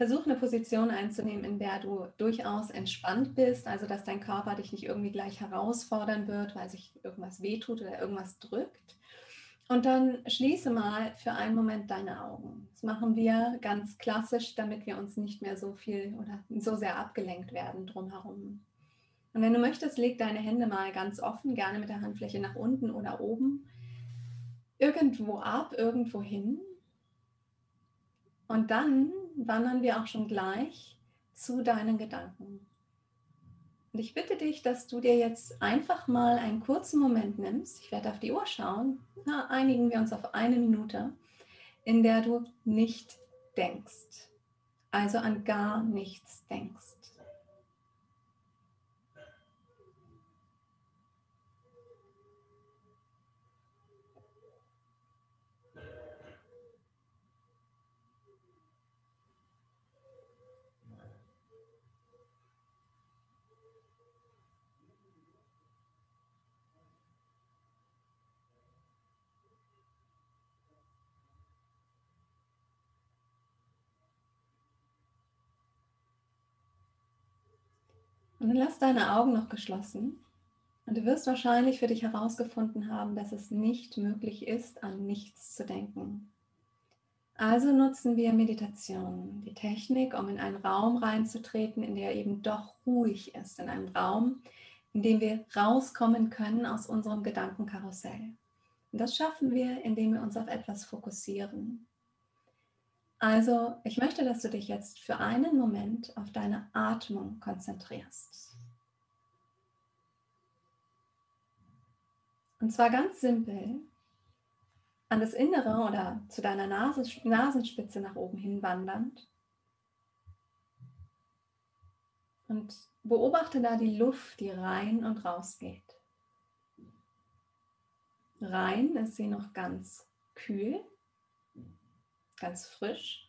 Versuch eine Position einzunehmen, in der du durchaus entspannt bist, also dass dein Körper dich nicht irgendwie gleich herausfordern wird, weil sich irgendwas wehtut oder irgendwas drückt. Und dann schließe mal für einen Moment deine Augen. Das machen wir ganz klassisch, damit wir uns nicht mehr so viel oder so sehr abgelenkt werden drumherum. Und wenn du möchtest, leg deine Hände mal ganz offen, gerne mit der Handfläche nach unten oder oben, irgendwo ab, irgendwo hin. Und dann wandern wir auch schon gleich zu deinen Gedanken. Und ich bitte dich, dass du dir jetzt einfach mal einen kurzen Moment nimmst. Ich werde auf die Uhr schauen. Na, einigen wir uns auf eine Minute, in der du nicht denkst. Also an gar nichts denkst. Und dann lass deine Augen noch geschlossen. Und du wirst wahrscheinlich für dich herausgefunden haben, dass es nicht möglich ist, an nichts zu denken. Also nutzen wir Meditation, die Technik, um in einen Raum reinzutreten, in der eben doch ruhig ist, in einen Raum, in dem wir rauskommen können aus unserem Gedankenkarussell. Und das schaffen wir, indem wir uns auf etwas fokussieren. Also, ich möchte, dass du dich jetzt für einen Moment auf deine Atmung konzentrierst. Und zwar ganz simpel an das Innere oder zu deiner Nase, Nasenspitze nach oben hin wandernd. Und beobachte da die Luft, die rein und raus geht. Rein ist sie noch ganz kühl ganz frisch.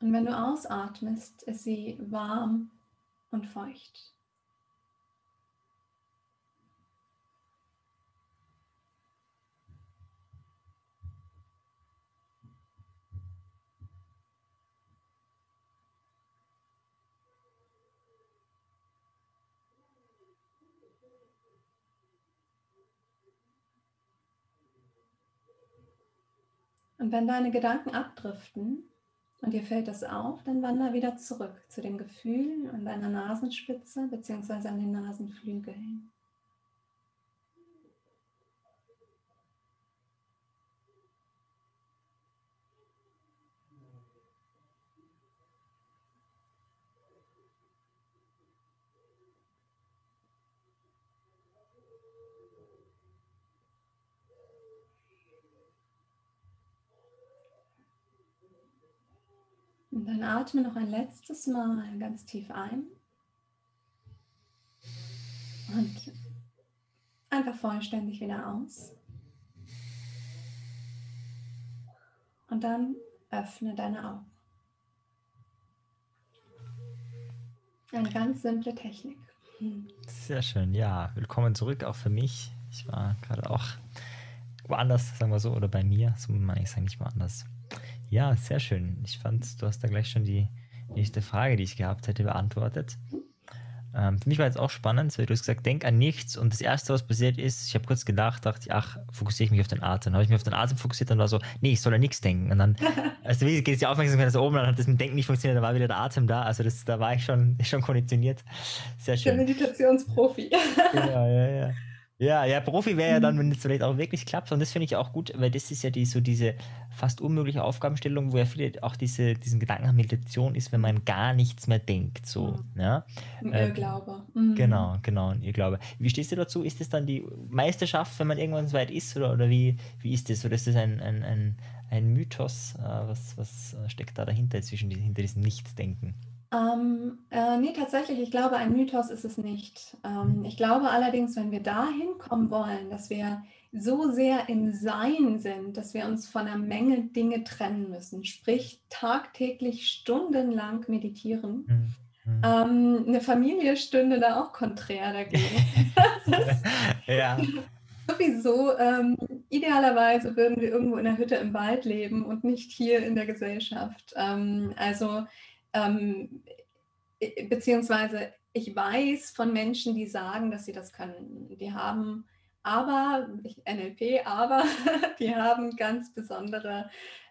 Und wenn du ausatmest, ist sie warm und feucht. Und wenn deine Gedanken abdriften und dir fällt das auf, dann wander wieder zurück zu dem Gefühl an deiner Nasenspitze bzw. an den Nasenflügeln. Und atme noch ein letztes Mal ganz tief ein. Und einfach vollständig wieder aus. Und dann öffne deine Augen. Eine ganz simple Technik. Sehr schön, ja. Willkommen zurück auch für mich. Ich war gerade auch woanders, sagen wir so, oder bei mir, so meine ich sagen, nicht woanders. Ja, sehr schön. Ich fand, du hast da gleich schon die nächste Frage, die ich gehabt hätte, beantwortet. Ähm, für mich war jetzt auch spannend, weil du hast gesagt, denk an nichts und das Erste, was passiert ist, ich habe kurz gedacht, dachte ich, ach, fokussiere ich mich auf den Atem. Dann habe ich mich auf den Atem fokussiert und war so, nee, ich soll an nichts denken. Und dann, also wie geht es die Aufmerksamkeit nach oben, dann hat das mit Denken nicht funktioniert, dann war wieder der Atem da. Also das, da war ich schon, schon konditioniert. Sehr schön. Der Meditationsprofi. ja, ja, ja. Ja, ja, Profi wäre ja dann, mhm. wenn es vielleicht auch wirklich klappt. Und das finde ich auch gut, weil das ist ja die, so diese fast unmögliche Aufgabenstellung, wo ja viele auch diese, diesen Gedanken an Meditation ist, wenn man gar nichts mehr denkt. So, mhm. ja. Ein äh, Irrglaube. Mhm. Genau, genau, ein Irrglaube. Wie stehst du dazu? Ist das dann die Meisterschaft, wenn man irgendwann so weit ist? Oder, oder wie, wie ist das? Oder ist das ein, ein, ein, ein Mythos? Äh, was, was steckt da dahinter, zwischen, hinter diesem Nichtsdenken? Ähm, äh, nee, tatsächlich, ich glaube, ein Mythos ist es nicht. Ähm, ich glaube allerdings, wenn wir dahin kommen wollen, dass wir so sehr im Sein sind, dass wir uns von einer Menge Dinge trennen müssen, sprich tagtäglich stundenlang meditieren. Mhm. Ähm, eine Familie stünde da auch konträr dagegen. ja. Sowieso, ähm, idealerweise würden wir irgendwo in der Hütte im Wald leben und nicht hier in der Gesellschaft. Ähm, also ähm, beziehungsweise ich weiß von Menschen, die sagen, dass sie das können. Die haben aber, NLP, aber die haben ganz besondere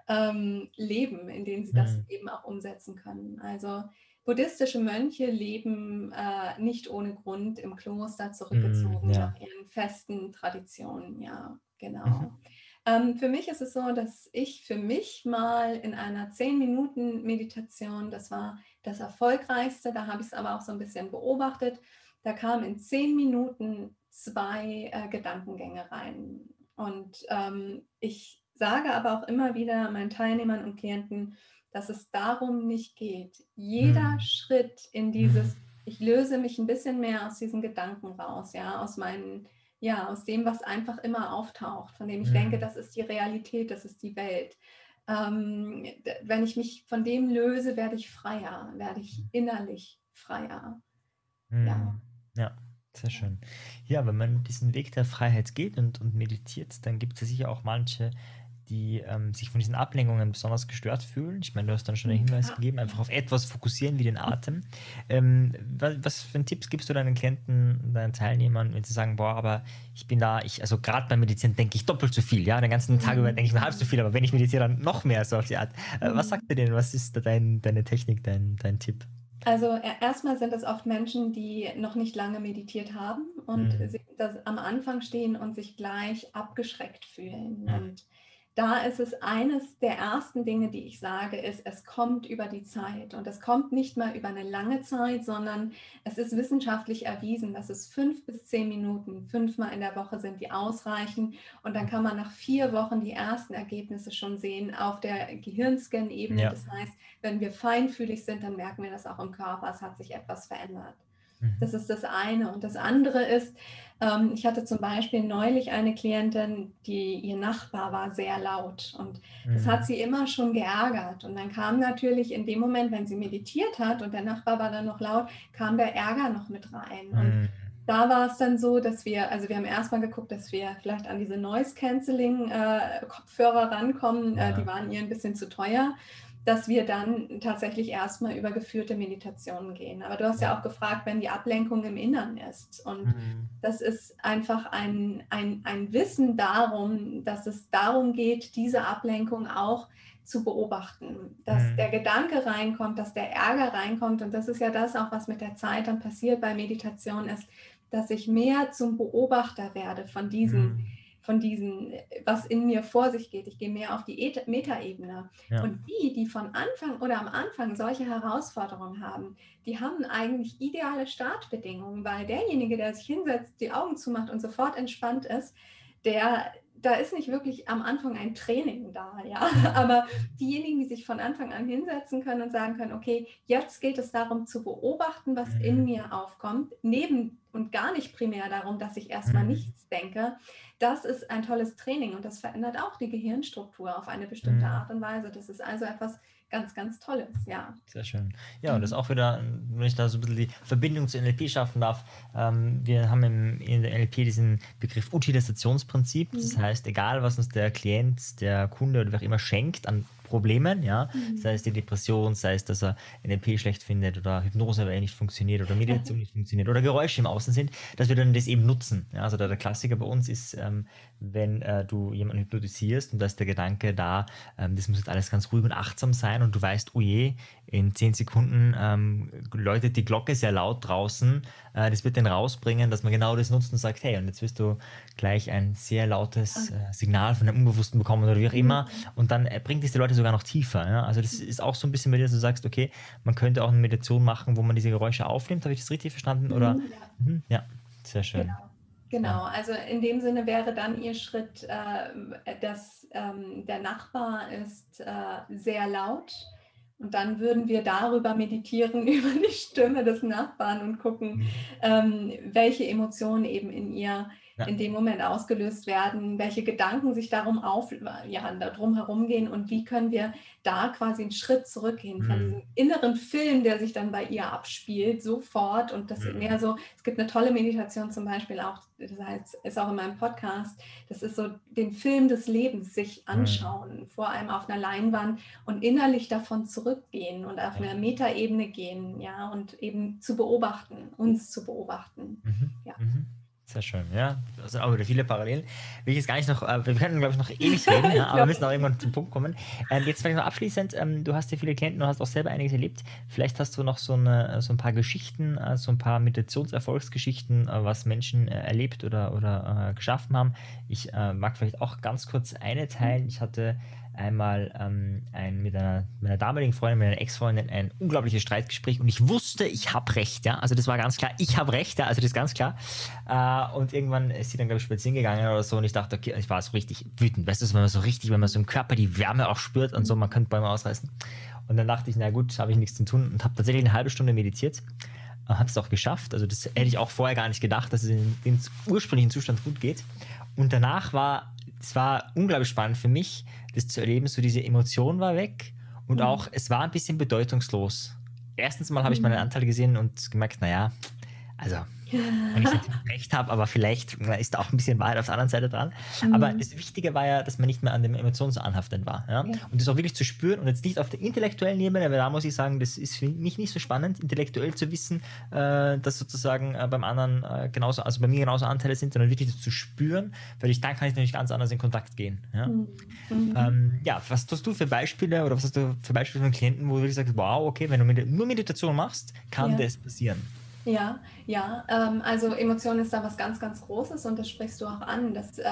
ähm, Leben, in denen sie das mhm. eben auch umsetzen können. Also buddhistische Mönche leben äh, nicht ohne Grund im Kloster zurückgezogen Mm, ja. nach ihren festen Traditionen. Ja, genau. Mhm. Ähm, für mich ist es so, dass ich für mich mal in einer 10-Minuten-Meditation, das war das erfolgreichste, da habe ich es aber auch so ein bisschen beobachtet, da kamen in 10 Minuten zwei äh, Gedankengänge rein. Und ähm, ich sage aber auch immer wieder meinen Teilnehmern und Klienten, dass es darum nicht geht. Jeder Mhm. Schritt in dieses, ich löse mich ein bisschen mehr aus diesen Gedanken raus, ja, aus meinen, ja, aus dem, was einfach immer auftaucht, von dem ich Mhm. denke, das ist die Realität, das ist die Welt. Ähm, wenn ich mich von dem löse, werde ich freier, werde ich innerlich freier. Ja. Mhm. Ja, sehr schön. Ja, wenn man diesen Weg der Freiheit geht und, und meditiert, dann gibt es ja sicher auch manche, die ähm, sich von diesen Ablenkungen besonders gestört fühlen. Ich meine, du hast dann schon einen Hinweis Ja. gegeben, einfach auf etwas fokussieren wie den Atem. Ähm, was, was für einen Tipps gibst du deinen Klienten, deinen Teilnehmern, wenn sie sagen, boah, aber ich bin da, ich, also gerade beim Meditieren denke ich doppelt so viel, ja, den ganzen Tag über denke ich nur halb so viel, aber wenn ich meditiere, dann noch mehr so auf die Art. Äh, was Mhm. sagt ihr denn? Was ist da dein, deine Technik, dein, dein Tipp? Also e- erstmal sind es oft Menschen, die noch nicht lange meditiert haben und Mhm. am Anfang stehen und sich gleich abgeschreckt fühlen. Mhm. Und da ist es eines der ersten Dinge, die ich sage, ist, es kommt über die Zeit. Und es kommt nicht mal über eine lange Zeit, sondern es ist wissenschaftlich erwiesen, dass es fünf bis zehn Minuten, fünfmal in der Woche sind, die ausreichen. Und dann kann man nach vier Wochen die ersten Ergebnisse schon sehen auf der Gehirnscan-Ebene. Ja. Das heißt, wenn wir feinfühlig sind, dann merken wir das auch im Körper, es hat sich etwas verändert. Mhm. Das ist das eine. Und das andere ist, ich hatte zum Beispiel neulich eine Klientin, die ihr Nachbar war sehr laut und das Mhm. hat sie immer schon geärgert. Und dann kam natürlich in dem Moment, wenn sie meditiert hat und der Nachbar war dann noch laut, kam der Ärger noch mit rein. Und Mhm. da war es dann so, dass wir, also wir haben erstmal geguckt, dass wir vielleicht an diese Noise Cancelling äh, Kopfhörer rankommen. Ja. Äh, die waren ihr ein bisschen zu teuer, dass wir dann tatsächlich erstmal über geführte Meditationen gehen. Aber du hast ja auch gefragt, wenn die Ablenkung im Innern ist. Und Mhm. das ist einfach ein, ein, ein Wissen darum, dass es darum geht, diese Ablenkung auch zu beobachten, dass Mhm. der Gedanke reinkommt, dass der Ärger reinkommt. Und das ist ja das auch, was mit der Zeit dann passiert bei Meditation ist, dass ich mehr zum Beobachter werde von diesen, Mhm. Von diesen, was in mir vor sich geht. Ich gehe mehr auf die Et- Metaebene. Ja. Und die, die von Anfang oder am Anfang solche Herausforderungen haben, die haben eigentlich ideale Startbedingungen, weil derjenige, der sich hinsetzt, die Augen zumacht und sofort entspannt ist, der, da ist nicht wirklich am Anfang ein Training da, ja. Aber diejenigen, die sich von Anfang an hinsetzen können und sagen können, okay, jetzt geht es darum zu beobachten, was Mhm. in mir aufkommt, neben und gar nicht primär darum, dass ich erstmal Mhm. nichts denke, das ist ein tolles Training und das verändert auch die Gehirnstruktur auf eine bestimmte Mhm. Art und Weise. Das ist also etwas ganz, ganz Tolles, ja. Sehr schön. Ja, und das Mhm. auch wieder, wenn ich da so ein bisschen die Verbindung zu NLP schaffen darf. Ähm, wir haben im, in der NLP diesen Begriff Utilisationsprinzip. Das Mhm. heißt, egal was uns der Klient, der Kunde oder wer auch immer schenkt an Problemen, ja, Mhm. sei es die Depression, sei es, dass er NLP schlecht findet oder Hypnose, weil er nicht funktioniert oder Meditation nicht funktioniert oder Geräusche im Außen sind, dass wir dann das eben nutzen. Ja, also der, der Klassiker bei uns ist, ähm, wenn äh, du jemanden hypnotisierst und da ist der Gedanke da, ähm, das muss jetzt alles ganz ruhig und achtsam sein und du weißt, oh je, in zehn Sekunden ähm, läutet die Glocke sehr laut draußen, äh, das wird den rausbringen, dass man genau das nutzt und sagt, hey, und jetzt wirst du gleich ein sehr lautes äh, Signal von dem Unbewussten bekommen oder wie auch immer. Und dann äh, bringt es die Leute sogar noch tiefer. Ja? Also das ist auch so ein bisschen bei dir, dass du sagst, okay, man könnte auch eine Meditation machen, wo man diese Geräusche aufnimmt. Habe ich das richtig verstanden? Oder? Mhm, ja. Mhm, ja, sehr schön. Genau. Genau, also in dem Sinne wäre dann Ihr Schritt, äh, dass ähm, der Nachbar ist äh, sehr laut und dann würden wir darüber meditieren, über die Stimme des Nachbarn und gucken, Mhm. ähm, welche Emotionen eben in ihr Ja. in dem Moment ausgelöst werden, welche Gedanken sich darum auf, ja, darum herumgehen und wie können wir da quasi einen Schritt zurückgehen von Mhm. diesem inneren Film, der sich dann bei ihr abspielt, sofort und das Mhm. mehr so, es gibt eine tolle Meditation zum Beispiel auch, das heißt, ist auch in meinem Podcast, das ist so den Film des Lebens sich Mhm. anschauen, vor allem auf einer Leinwand und innerlich davon zurückgehen und auf einer Metaebene gehen, ja, und eben zu beobachten, uns zu beobachten. Mhm. Ja. Sehr schön, ja. Das sind auch wieder viele Parallelen. Will ich jetzt gar nicht noch, äh, wir können, glaube ich, noch ewig reden, ja, aber wir müssen auch irgendwann zum Punkt kommen. Ähm, jetzt vielleicht noch abschließend, ähm, du hast ja viele Klienten, du hast auch selber einiges erlebt. Vielleicht hast du noch so, eine, so ein paar Geschichten, äh, so ein paar Meditationserfolgsgeschichten, äh, was Menschen äh, erlebt oder, oder äh, geschaffen haben. Ich äh, mag vielleicht auch ganz kurz eine teilen. Ich hatte einmal ähm, ein, mit einer, meiner damaligen Freundin, mit einer Ex-Freundin ein unglaubliches Streitgespräch und ich wusste, ich habe recht, ja. Also das war ganz klar, ich habe recht, ja, also das ist ganz klar. Äh, und irgendwann ist sie dann, glaube ich, spazieren gegangen oder so und ich dachte, okay, ich war so richtig wütend. Weißt du, wenn man so richtig, wenn man so im Körper die Wärme auch spürt und so, man könnte Bäume ausreißen. Und dann dachte ich, na gut, habe ich nichts zu tun und habe tatsächlich eine halbe Stunde meditiert. Habe es auch geschafft. Also das hätte ich auch vorher gar nicht gedacht, dass es in dem ursprünglichen Zustand gut geht. Und danach war es war unglaublich spannend für mich, das zu erleben. So diese Emotion war weg und mhm. auch es war ein bisschen bedeutungslos. Erstens mal habe ich meinen mhm. Anteil gesehen und gemerkt, naja, also wenn ich recht habe, aber vielleicht ist da auch ein bisschen Wahrheit auf der anderen Seite dran. Mhm. Aber das Wichtige war ja, dass man nicht mehr an dem Emotionen so anhaftet war. Ja? ja? Und das auch wirklich zu spüren und jetzt nicht auf der intellektuellen Ebene, weil da muss ich sagen, das ist für mich nicht so spannend, intellektuell zu wissen, äh, dass sozusagen äh, beim anderen äh, genauso, also bei mir genauso Anteile sind, sondern wirklich das zu spüren, weil ich dann kann ich nämlich ganz anders in Kontakt gehen. Ja, mhm. mhm. ähm, ja was hast du für Beispiele oder was hast du für Beispiele von Klienten, wo du wirklich sagst, wow, okay, wenn du nur Meditation machst, kann das passieren? Ja, ja, ähm, also Emotion ist da was ganz, ganz Großes und das sprichst du auch an, dass äh,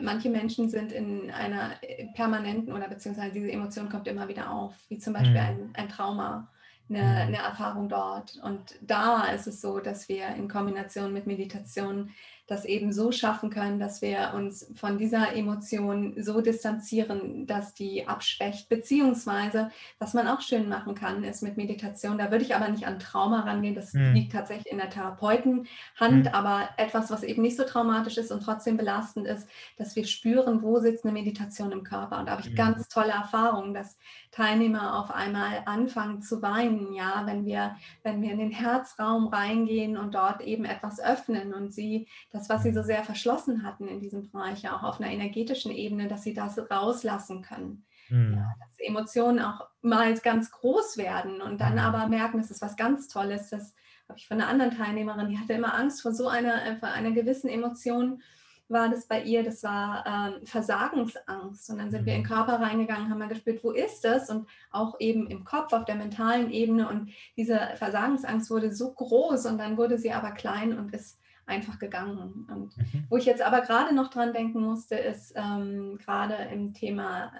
manche Menschen sind in einer permanenten oder beziehungsweise diese Emotion kommt immer wieder auf, wie zum Beispiel mhm. ein, ein Trauma, eine, mhm. eine Erfahrung dort. Und da ist es so, dass wir in Kombination mit Meditation das eben so schaffen können, dass wir uns von dieser Emotion so distanzieren, dass die abschwächt. Beziehungsweise, was man auch schön machen kann, ist mit Meditation, da würde ich aber nicht an Trauma rangehen, das mhm. liegt tatsächlich in der Therapeutenhand, mhm. aber etwas, was eben nicht so traumatisch ist und trotzdem belastend ist, dass wir spüren, wo sitzt eine Meditation im Körper. Und da habe ich mhm. ganz tolle Erfahrungen, dass Teilnehmer auf einmal anfangen zu weinen, ja, wenn wir, wenn wir in den Herzraum reingehen und dort eben etwas öffnen und sie das, was sie so sehr verschlossen hatten in diesem Bereich, ja auch auf einer energetischen Ebene, dass sie das rauslassen können. Mhm. Ja, dass Emotionen auch mal ganz groß werden und dann mhm. aber merken, es ist was ganz Tolles. Das habe ich von einer anderen Teilnehmerin, die hatte immer Angst vor so einer, vor einer gewissen Emotion war das bei ihr, das war ähm, Versagensangst. Und dann sind wir in den mhm. Körper reingegangen, haben mal gespürt, wo ist das? Und auch eben im Kopf, auf der mentalen Ebene. Und diese Versagensangst wurde so groß und dann wurde sie aber klein und ist einfach gegangen. Und mhm. wo ich jetzt aber gerade noch dran denken musste, ist ähm, gerade im Thema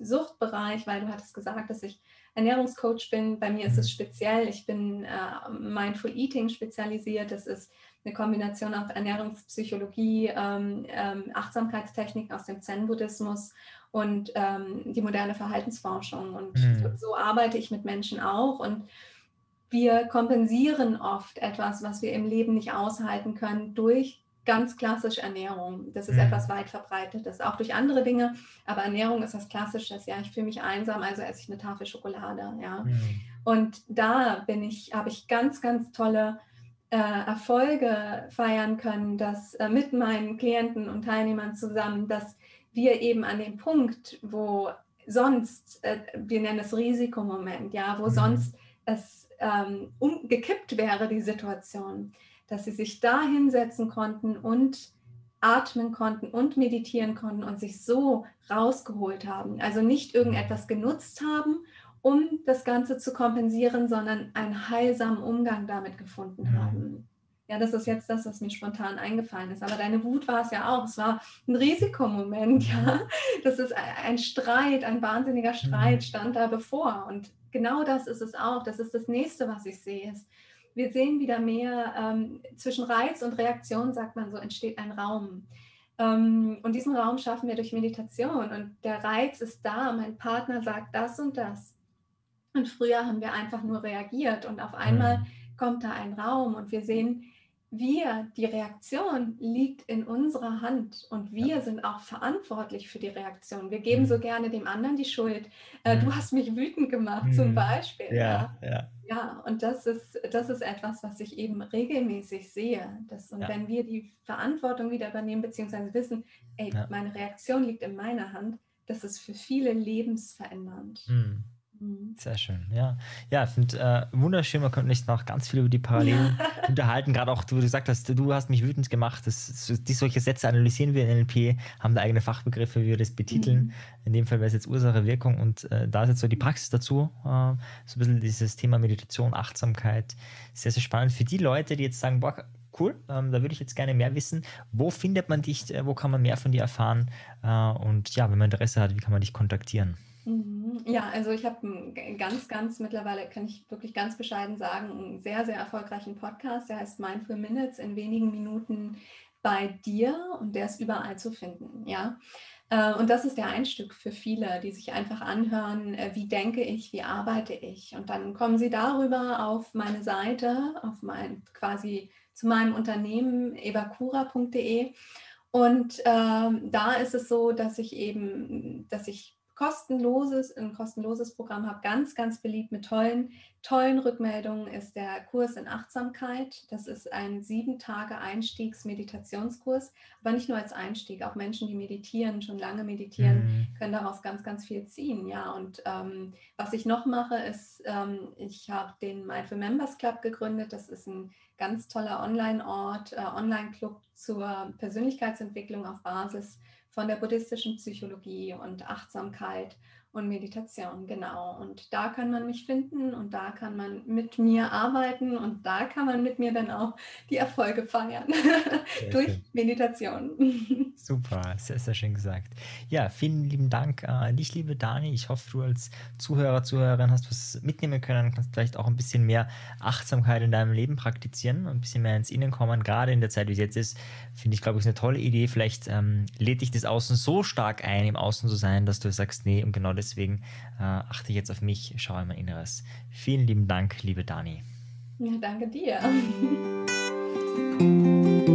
Suchtbereich, weil du hattest gesagt, dass ich Ernährungscoach bin. Bei mir ist es mhm. speziell, ich bin äh, Mindful Eating spezialisiert. Das ist eine Kombination aus Ernährungspsychologie, ähm, ähm, Achtsamkeitstechnik aus dem Zen-Buddhismus und ähm, die moderne Verhaltensforschung. Und mhm. so arbeite ich mit Menschen auch. Und wir kompensieren oft etwas, was wir im Leben nicht aushalten können, durch ganz klassisch Ernährung. Das ist mhm. etwas weit verbreitetes, auch durch andere Dinge. Aber Ernährung ist was Klassisches. Ja, ich fühle mich einsam, also esse ich eine Tafel Schokolade. Ja, mhm. und da bin ich, habe ich ganz, ganz tolle äh, Erfolge feiern können, dass äh, mit meinen Klienten und Teilnehmern zusammen, dass wir eben an dem Punkt, wo sonst, äh, wir nennen es Risikomoment, ja, wo mhm. sonst es ähm, umgekippt wäre, die Situation, dass sie sich da hinsetzen konnten und atmen konnten und meditieren konnten und sich so rausgeholt haben. Also nicht irgendetwas genutzt haben um das Ganze zu kompensieren, sondern einen heilsamen Umgang damit gefunden mhm. haben. Ja, das ist jetzt das, was mir spontan eingefallen ist. Aber deine Wut war es ja auch. Es war ein Risikomoment, ja. Das ist ein Streit, ein wahnsinniger Streit mhm. stand da bevor. Und genau das ist es auch. Das ist das nächste, was ich sehe. Ist, wir sehen wieder mehr ähm, zwischen Reiz und Reaktion, sagt man so, entsteht ein Raum. Ähm, und diesen Raum schaffen wir durch Meditation. Und der Reiz ist da. Mein Partner sagt das und das. Und früher haben wir einfach nur reagiert und auf einmal mhm. kommt da ein Raum und wir sehen, wir, die Reaktion liegt in unserer Hand und wir ja. sind auch verantwortlich für die Reaktion. Wir geben mhm. so gerne dem anderen die Schuld. Äh, du mhm. hast mich wütend gemacht mhm. zum Beispiel. Ja, ja, ja. ja und das ist, das ist etwas, was ich eben regelmäßig sehe. Das, und ja. wenn wir die Verantwortung wieder übernehmen, beziehungsweise wissen, ey, meine Reaktion liegt in meiner Hand, das ist für viele lebensverändernd. Mhm. Sehr schön, ja. Ja, ich finde äh, wunderschön, man könnte sich noch ganz viel über die Parallelen unterhalten. Gerade auch, du gesagt hast, du hast mich wütend gemacht, dass, die solche Sätze analysieren wir in NLP, haben da eigene Fachbegriffe, wie wir das betiteln. Mhm. In dem Fall wäre es jetzt Ursache, Wirkung und äh, da ist jetzt so die Praxis dazu, äh, so ein bisschen dieses Thema Meditation, Achtsamkeit. Sehr, sehr spannend für die Leute, die jetzt sagen, boah, cool, ähm, da würde ich jetzt gerne mehr wissen. Wo findet man dich, äh, wo kann man mehr von dir erfahren? Äh, und ja, wenn man Interesse hat, wie kann man dich kontaktieren? Mhm. Ja, also ich habe ganz, ganz mittlerweile, kann ich wirklich ganz bescheiden sagen, einen sehr, sehr erfolgreichen Podcast, der heißt Mindful Minutes in wenigen Minuten bei dir und der ist überall zu finden, ja. Äh, und das ist der Einstieg für viele, die sich einfach anhören, äh, wie denke ich, wie arbeite ich. Und dann kommen sie darüber auf meine Seite, auf mein quasi zu meinem Unternehmen evakura.de. Und ähm, da ist es so, dass ich eben, dass ich kostenloses, ein kostenloses Programm habe, ganz, ganz beliebt mit tollen, tollen Rückmeldungen ist der Kurs in Achtsamkeit. Das ist ein sieben Tage Einstiegs-Meditationskurs, aber nicht nur als Einstieg, auch Menschen, die meditieren, schon lange meditieren, mhm. können daraus ganz, ganz viel ziehen. Ja, und ähm, was ich noch mache, ist, ähm, ich habe den Mindful Members Club gegründet. Das ist ein ganz toller Online-Ort, äh, Online-Club zur Persönlichkeitsentwicklung auf Basis von der buddhistischen Psychologie und Achtsamkeit und Meditation, genau. Und da kann man mich finden und da kann man mit mir arbeiten und da kann man mit mir dann auch die Erfolge feiern durch schön. Meditation. Super, sehr, sehr schön gesagt. Ja, vielen lieben Dank an dich, liebe Dani. Ich hoffe, du als Zuhörer, Zuhörerin hast was mitnehmen können, kannst vielleicht auch ein bisschen mehr Achtsamkeit in deinem Leben praktizieren und ein bisschen mehr ins Innen kommen. Gerade in der Zeit, wie es jetzt ist, finde ich, glaube ich, eine tolle Idee. Vielleicht ähm, lädt dich das Außen so stark ein, im Außen zu sein, dass du sagst, nee, und genau das deswegen äh, achte jetzt auf mich, schaue in mein Inneres. Vielen lieben Dank, liebe Dani. Ja, danke dir.